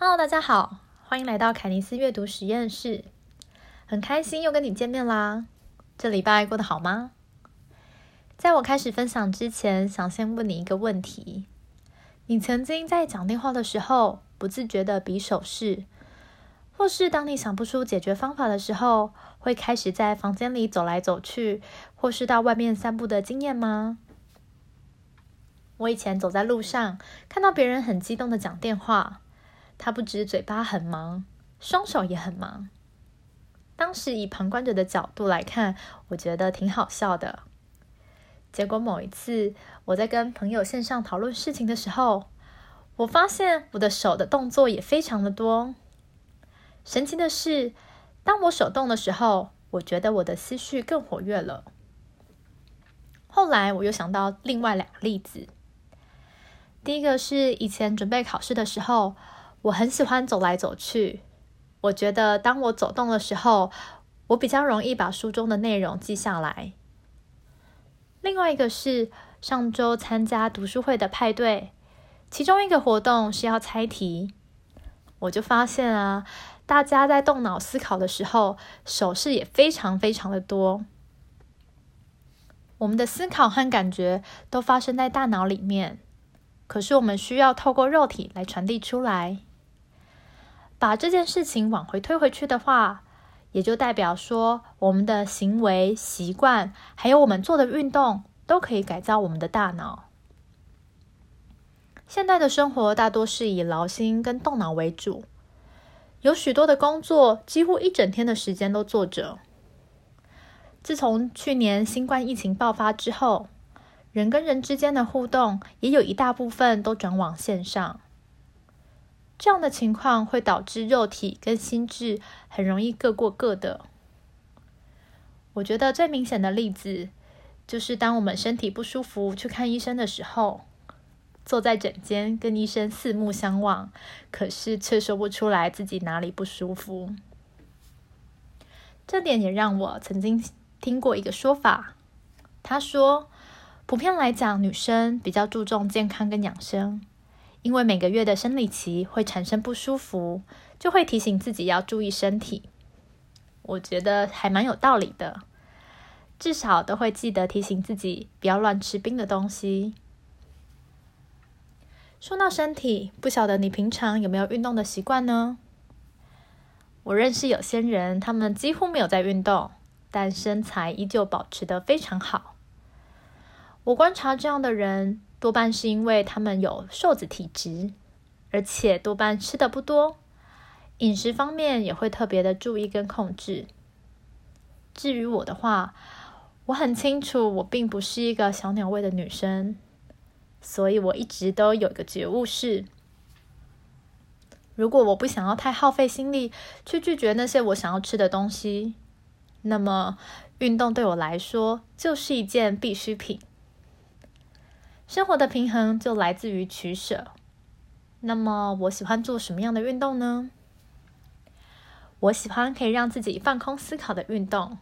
Hello，大家好，欢迎来到凯尼斯阅读实验室。很开心又跟你见面啦！这礼拜过得好吗？在我开始分享之前，想先问你一个问题：你曾经在讲电话的时候不自觉的比手势，或是当你想不出解决方法的时候，会开始在房间里走来走去，或是到外面散步的经验吗？我以前走在路上，看到别人很激动的讲电话。他不止嘴巴很忙，双手也很忙。当时以旁观者的角度来看，我觉得挺好笑的。结果某一次我在跟朋友线上讨论事情的时候，我发现我的手的动作也非常的多。神奇的是，当我手动的时候，我觉得我的思绪更活跃了。后来我又想到另外两个例子。第一个是以前准备考试的时候。我很喜欢走来走去，我觉得当我走动的时候，我比较容易把书中的内容记下来。另外一个是上周参加读书会的派对，其中一个活动是要猜题，我就发现啊，大家在动脑思考的时候，手势也非常非常的多。我们的思考和感觉都发生在大脑里面，可是我们需要透过肉体来传递出来。把这件事情往回推回去的话，也就代表说，我们的行为习惯，还有我们做的运动，都可以改造我们的大脑。现代的生活大多是以劳心跟动脑为主，有许多的工作几乎一整天的时间都坐着。自从去年新冠疫情爆发之后，人跟人之间的互动也有一大部分都转往线上。这样的情况会导致肉体跟心智很容易各过各的。我觉得最明显的例子就是，当我们身体不舒服去看医生的时候，坐在诊间跟医生四目相望，可是却说不出来自己哪里不舒服。这点也让我曾经听过一个说法，他说，普遍来讲，女生比较注重健康跟养生。因为每个月的生理期会产生不舒服，就会提醒自己要注意身体。我觉得还蛮有道理的，至少都会记得提醒自己不要乱吃冰的东西。说到身体，不晓得你平常有没有运动的习惯呢？我认识有些人，他们几乎没有在运动，但身材依旧保持得非常好。我观察这样的人。多半是因为他们有瘦子体质，而且多半吃的不多，饮食方面也会特别的注意跟控制。至于我的话，我很清楚我并不是一个小鸟胃的女生，所以我一直都有一个觉悟是：如果我不想要太耗费心力去拒绝那些我想要吃的东西，那么运动对我来说就是一件必需品。生活的平衡就来自于取舍。那么，我喜欢做什么样的运动呢？我喜欢可以让自己放空思考的运动，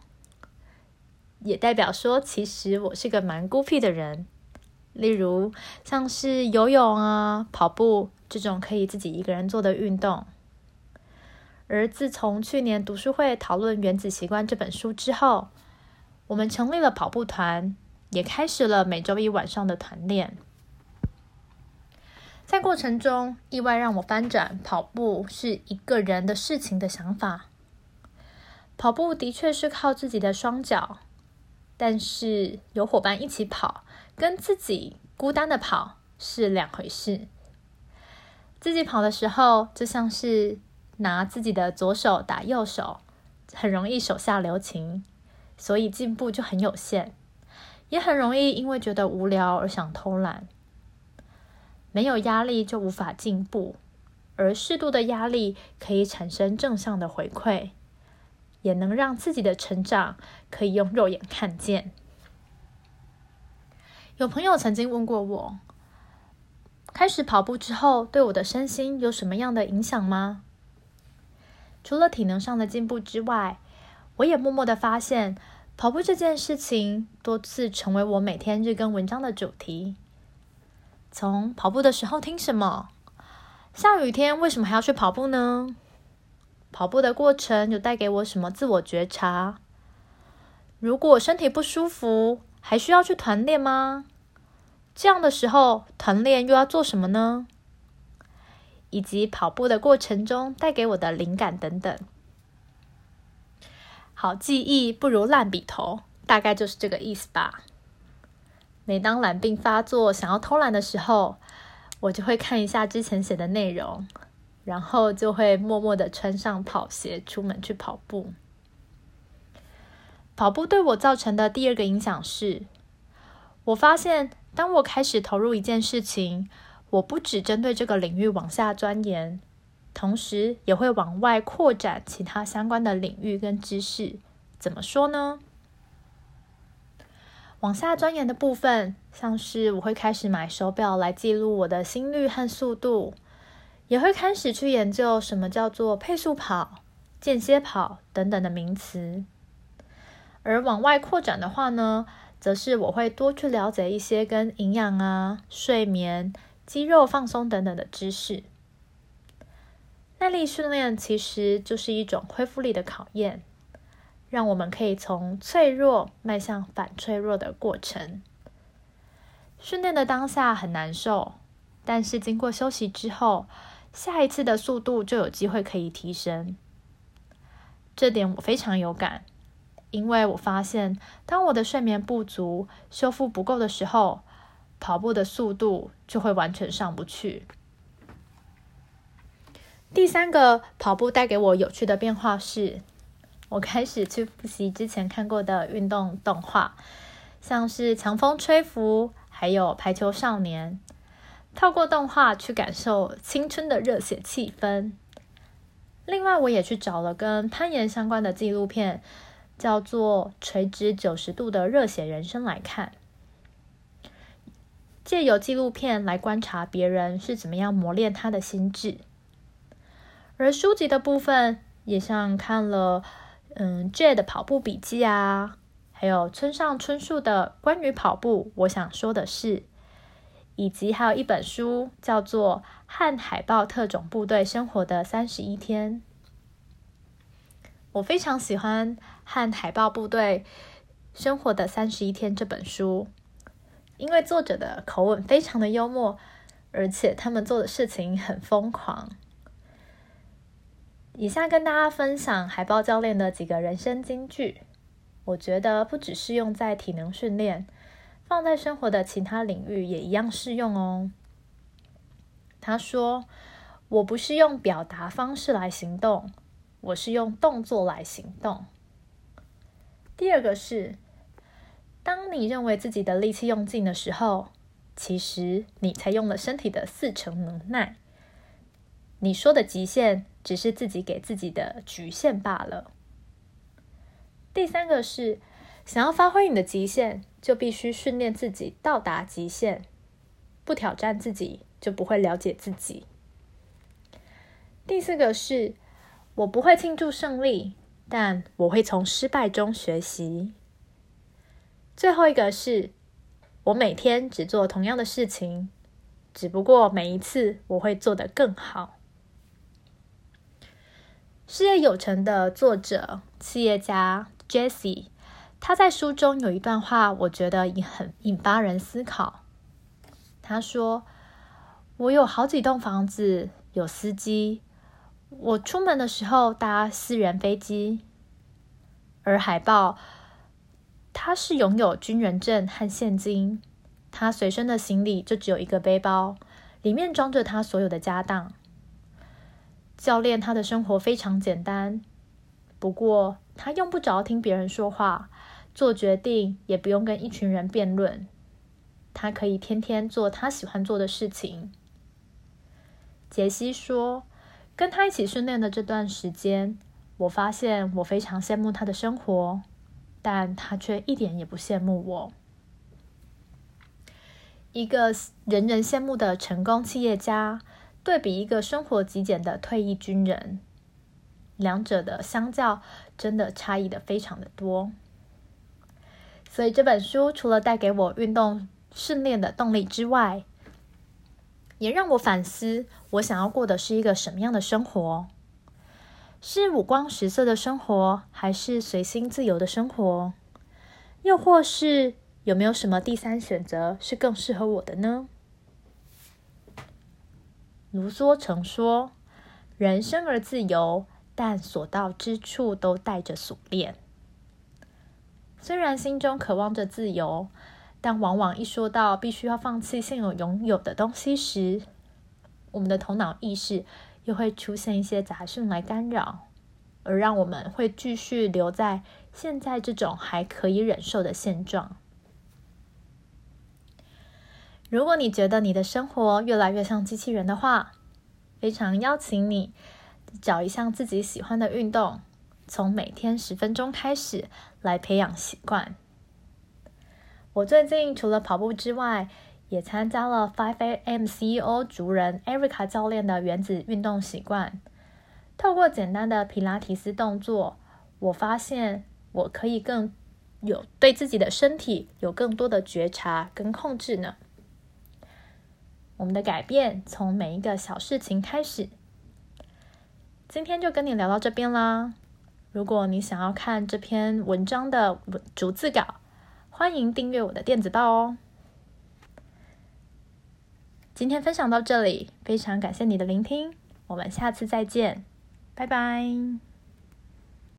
也代表说，其实我是个蛮孤僻的人。例如，像是游泳啊、跑步这种可以自己一个人做的运动。而自从去年读书会讨论《原子习惯》这本书之后，我们成立了跑步团。也开始了每周一晚上的团练，在过程中意外让我翻转跑步是一个人的事情的想法。跑步的确是靠自己的双脚，但是有伙伴一起跑，跟自己孤单的跑是两回事。自己跑的时候，就像是拿自己的左手打右手，很容易手下留情，所以进步就很有限。也很容易因为觉得无聊而想偷懒，没有压力就无法进步，而适度的压力可以产生正向的回馈，也能让自己的成长可以用肉眼看见。有朋友曾经问过我，开始跑步之后对我的身心有什么样的影响吗？除了体能上的进步之外，我也默默的发现。跑步这件事情多次成为我每天日更文章的主题。从跑步的时候听什么，下雨天为什么还要去跑步呢？跑步的过程有带给我什么自我觉察？如果身体不舒服，还需要去团练吗？这样的时候，团练又要做什么呢？以及跑步的过程中带给我的灵感等等。好记忆不如烂笔头，大概就是这个意思吧。每当懒病发作、想要偷懒的时候，我就会看一下之前写的内容，然后就会默默的穿上跑鞋出门去跑步。跑步对我造成的第二个影响是，我发现当我开始投入一件事情，我不只针对这个领域往下钻研。同时也会往外扩展其他相关的领域跟知识。怎么说呢？往下钻研的部分，像是我会开始买手表来记录我的心率和速度，也会开始去研究什么叫做配速跑、间歇跑等等的名词。而往外扩展的话呢，则是我会多去了解一些跟营养啊、睡眠、肌肉放松等等的知识。耐力训练其实就是一种恢复力的考验，让我们可以从脆弱迈向反脆弱的过程。训练的当下很难受，但是经过休息之后，下一次的速度就有机会可以提升。这点我非常有感，因为我发现，当我的睡眠不足、修复不够的时候，跑步的速度就会完全上不去。第三个跑步带给我有趣的变化是，我开始去复习之前看过的运动动画，像是《强风吹拂》还有《排球少年》，透过动画去感受青春的热血气氛。另外，我也去找了跟攀岩相关的纪录片，叫做《垂直九十度的热血人生》来看，借由纪录片来观察别人是怎么样磨练他的心智。而书籍的部分，也像看了，嗯，J 的跑步笔记啊，还有村上春树的关于跑步，我想说的是，以及还有一本书叫做《和海豹特种部队生活的三十一天》。我非常喜欢《和海豹部队生活的三十一天》这本书，因为作者的口吻非常的幽默，而且他们做的事情很疯狂。以下跟大家分享海豹教练的几个人生金句，我觉得不只适用在体能训练，放在生活的其他领域也一样适用哦。他说：“我不是用表达方式来行动，我是用动作来行动。”第二个是，当你认为自己的力气用尽的时候，其实你才用了身体的四成能耐。你说的极限。只是自己给自己的局限罢了。第三个是，想要发挥你的极限，就必须训练自己到达极限。不挑战自己，就不会了解自己。第四个是，我不会庆祝胜利，但我会从失败中学习。最后一个是，我每天只做同样的事情，只不过每一次我会做得更好。事业有成的作者、企业家 Jesse，他在书中有一段话，我觉得也很引发人思考。他说：“我有好几栋房子，有司机，我出门的时候搭私人飞机。而海豹，他是拥有军人证和现金，他随身的行李就只有一个背包，里面装着他所有的家当。”教练他的生活非常简单，不过他用不着听别人说话，做决定也不用跟一群人辩论，他可以天天做他喜欢做的事情。杰西说：“跟他一起训练的这段时间，我发现我非常羡慕他的生活，但他却一点也不羡慕我。一个人人羡慕的成功企业家。”对比一个生活极简的退役军人，两者的相较真的差异的非常的多。所以这本书除了带给我运动训练的动力之外，也让我反思：我想要过的是一个什么样的生活？是五光十色的生活，还是随心自由的生活？又或是有没有什么第三选择是更适合我的呢？卢梭曾说：“人生而自由，但所到之处都带着锁链。”虽然心中渴望着自由，但往往一说到必须要放弃现有拥有的东西时，我们的头脑意识又会出现一些杂讯来干扰，而让我们会继续留在现在这种还可以忍受的现状。如果你觉得你的生活越来越像机器人的话，非常邀请你找一项自己喜欢的运动。从每天十分钟开始来培养习惯。我最近除了跑步之外，也参加了 Five A.M. CEO 族人 Erica 教练的原子运动习惯。透过简单的皮拉提斯动作，我发现我可以更有对自己的身体有更多的觉察跟控制呢。我们的改变从每一个小事情开始。今天就跟你聊到这边啦。如果你想要看这篇文章的逐字稿，欢迎订阅我的电子报哦。今天分享到这里，非常感谢你的聆听，我们下次再见，拜拜。